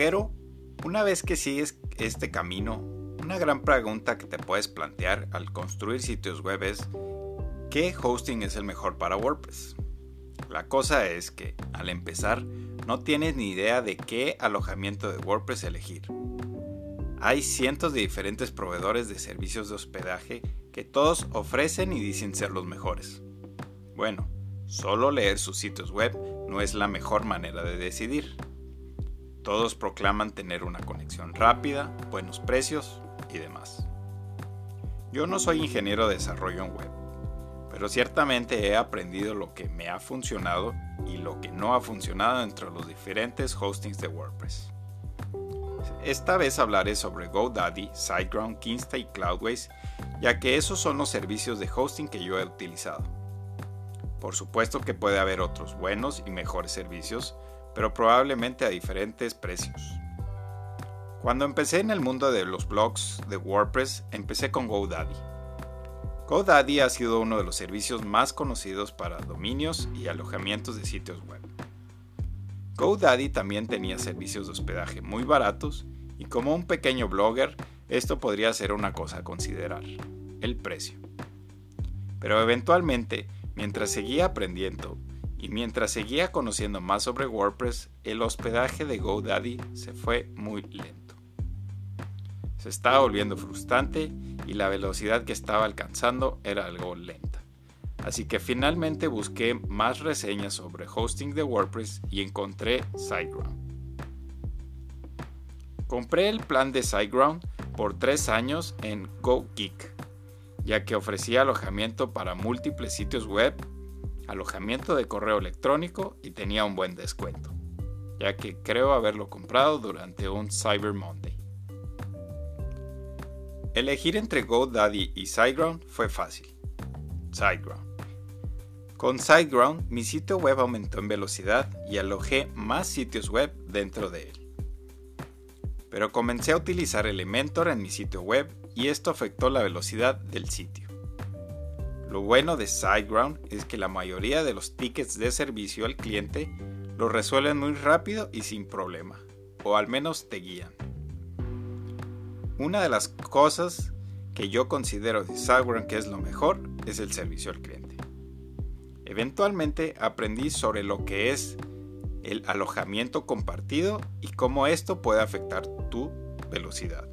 bloguero, una vez que sigues este camino, una gran pregunta que te puedes plantear al construir sitios web es ¿qué hosting es el mejor para WordPress? La cosa es que, al empezar, no tienes ni idea de qué alojamiento de WordPress elegir. Hay cientos de diferentes proveedores de servicios de hospedaje que todos ofrecen y dicen ser los mejores. Bueno, solo leer sus sitios web no es la mejor manera de decidir. Todos proclaman tener una conexión rápida, buenos precios y demás. Yo no soy ingeniero de desarrollo en web, pero ciertamente he aprendido lo que me ha funcionado y lo que no ha funcionado entre los diferentes hostings de WordPress. Esta vez hablaré sobre GoDaddy, SiteGround, Kinsta y Cloudways, ya que esos son los servicios de hosting que yo he utilizado. Por supuesto que puede haber otros buenos y mejores servicios, pero probablemente a diferentes precios. Cuando empecé en el mundo de los blogs de WordPress, empecé con GoDaddy. GoDaddy ha sido uno de los servicios más conocidos para dominios y alojamientos de sitios web. GoDaddy también tenía servicios de hospedaje muy baratos y como un pequeño blogger, esto podría ser una cosa a considerar, el precio. Pero eventualmente, mientras seguía aprendiendo y mientras seguía conociendo más sobre WordPress, el hospedaje de GoDaddy se fue muy lento. Se estaba volviendo frustrante y la velocidad que estaba alcanzando era algo lenta. Así que finalmente busqué más reseñas sobre hosting de WordPress y encontré SiteGround. Compré el plan de SiteGround por 3 años en GoGeek, ya que ofrecía alojamiento para múltiples sitios web alojamiento de correo electrónico y tenía un buen descuento, ya que creo haberlo comprado durante un Cyber Monday. Elegir entre GoDaddy y SiteGround fue fácil. SiteGround. Con SiteGround mi sitio web aumentó en velocidad y alojé más sitios web dentro de él. Pero comencé a utilizar Elementor en mi sitio web y esto afectó la velocidad del sitio. Lo bueno de SiteGround es que la mayoría de los tickets de servicio al cliente lo resuelven muy rápido y sin problema, o al menos te guían. Una de las cosas que yo considero de SiteGround que es lo mejor es el servicio al cliente. Eventualmente aprendí sobre lo que es el alojamiento compartido y cómo esto puede afectar tu velocidad.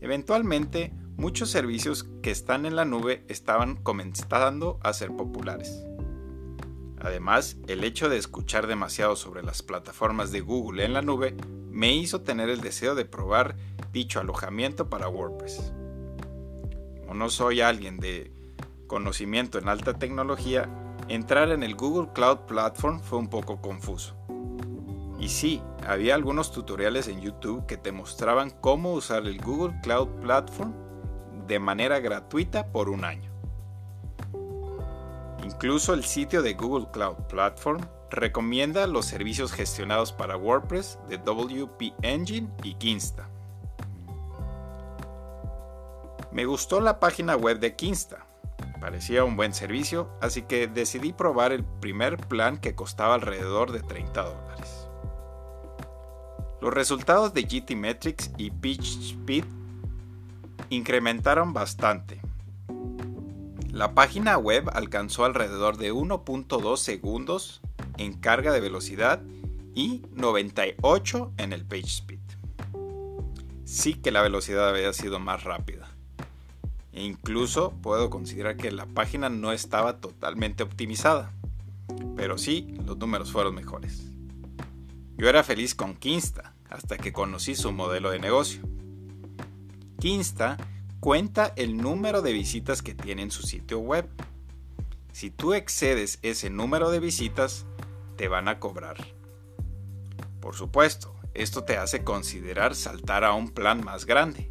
Eventualmente muchos servicios que están en la nube estaban comenzando a ser populares. Además, el hecho de escuchar demasiado sobre las plataformas de Google en la nube me hizo tener el deseo de probar dicho alojamiento para WordPress. Como no soy alguien de conocimiento en alta tecnología, entrar en el Google Cloud Platform fue un poco confuso. Y sí, había algunos tutoriales en YouTube que te mostraban cómo usar el Google Cloud Platform de manera gratuita por un año. Incluso el sitio de Google Cloud Platform recomienda los servicios gestionados para WordPress de WP Engine y Kinsta. Me gustó la página web de Kinsta, parecía un buen servicio, así que decidí probar el primer plan que costaba alrededor de 30 dólares. Los resultados de GTmetrix y PitchSpeed incrementaron bastante. La página web alcanzó alrededor de 1.2 segundos en carga de velocidad y 98 en el page speed. Sí que la velocidad había sido más rápida. E incluso puedo considerar que la página no estaba totalmente optimizada. Pero sí, los números fueron mejores. Yo era feliz con Kinsta hasta que conocí su modelo de negocio. Kinsta cuenta el número de visitas que tiene en su sitio web. Si tú excedes ese número de visitas, te van a cobrar. Por supuesto, esto te hace considerar saltar a un plan más grande.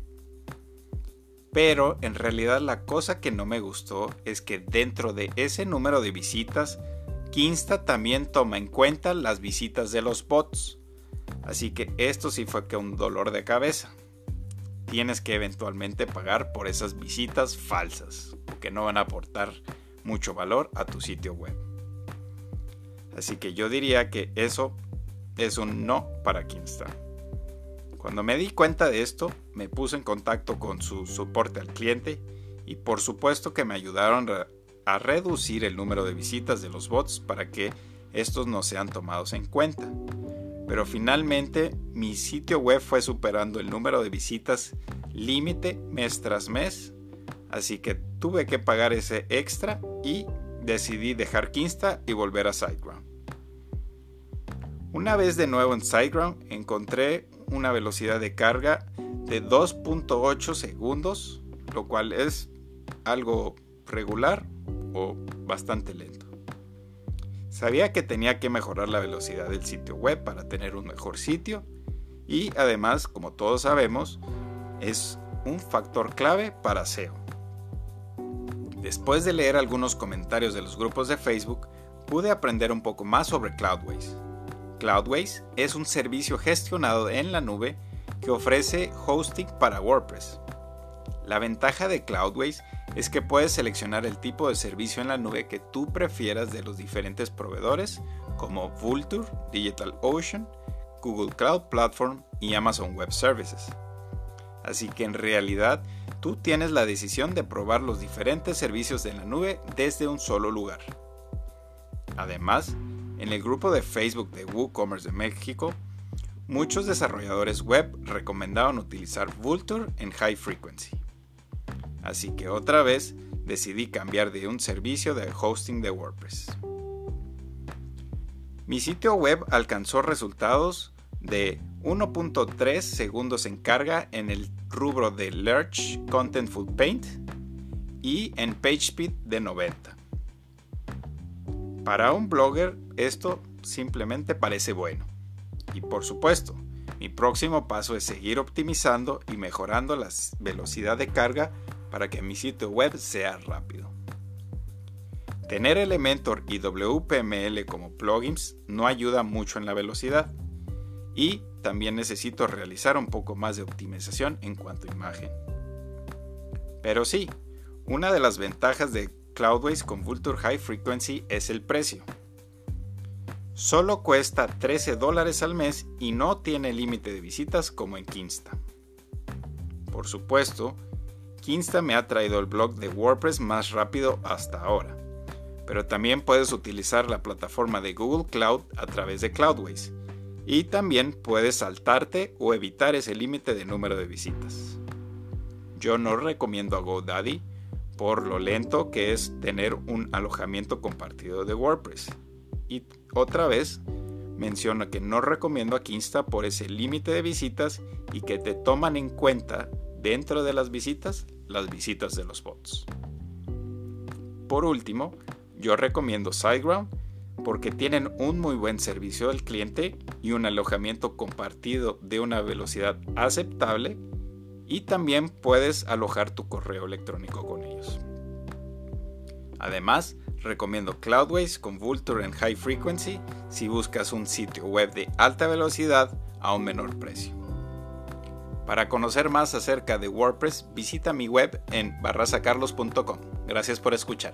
Pero en realidad la cosa que no me gustó es que dentro de ese número de visitas, Kinsta también toma en cuenta las visitas de los bots. Así que esto sí fue que un dolor de cabeza tienes que eventualmente pagar por esas visitas falsas, porque no van a aportar mucho valor a tu sitio web. Así que yo diría que eso es un no para Kinsta. Cuando me di cuenta de esto, me puse en contacto con su soporte al cliente y por supuesto que me ayudaron a reducir el número de visitas de los bots para que estos no sean tomados en cuenta. Pero finalmente mi sitio web fue superando el número de visitas límite mes tras mes, así que tuve que pagar ese extra y decidí dejar Kinsta y volver a SiteGround. Una vez de nuevo en SiteGround encontré una velocidad de carga de 2.8 segundos, lo cual es algo regular o bastante lento. Sabía que tenía que mejorar la velocidad del sitio web para tener un mejor sitio y además, como todos sabemos, es un factor clave para SEO. Después de leer algunos comentarios de los grupos de Facebook, pude aprender un poco más sobre Cloudways. Cloudways es un servicio gestionado en la nube que ofrece hosting para WordPress. La ventaja de Cloudways es que puedes seleccionar el tipo de servicio en la nube que tú prefieras de los diferentes proveedores como Vulture, DigitalOcean, Google Cloud Platform y Amazon Web Services. Así que en realidad tú tienes la decisión de probar los diferentes servicios de la nube desde un solo lugar. Además, en el grupo de Facebook de WooCommerce de México, muchos desarrolladores web recomendaban utilizar Vulture en High Frequency. Así que otra vez decidí cambiar de un servicio de hosting de WordPress. Mi sitio web alcanzó resultados de 1.3 segundos en carga en el rubro de Lurch Contentful Paint y en PageSpeed de 90. Para un blogger esto simplemente parece bueno. Y por supuesto, mi próximo paso es seguir optimizando y mejorando la velocidad de carga para que mi sitio web sea rápido. Tener Elementor y WPML como plugins no ayuda mucho en la velocidad y también necesito realizar un poco más de optimización en cuanto a imagen. Pero sí, una de las ventajas de Cloudways con Vulture High Frequency es el precio. Solo cuesta 13 dólares al mes y no tiene límite de visitas como en Kinsta. Por supuesto, Kinsta me ha traído el blog de WordPress más rápido hasta ahora, pero también puedes utilizar la plataforma de Google Cloud a través de Cloudways y también puedes saltarte o evitar ese límite de número de visitas. Yo no recomiendo a GoDaddy por lo lento que es tener un alojamiento compartido de WordPress. Y otra vez menciono que no recomiendo a Kinsta por ese límite de visitas y que te toman en cuenta dentro de las visitas las visitas de los bots. Por último, yo recomiendo SiteGround porque tienen un muy buen servicio al cliente y un alojamiento compartido de una velocidad aceptable y también puedes alojar tu correo electrónico con ellos. Además, recomiendo Cloudways con Vulture en High Frequency si buscas un sitio web de alta velocidad a un menor precio. Para conocer más acerca de WordPress, visita mi web en barrasacarlos.com. Gracias por escuchar.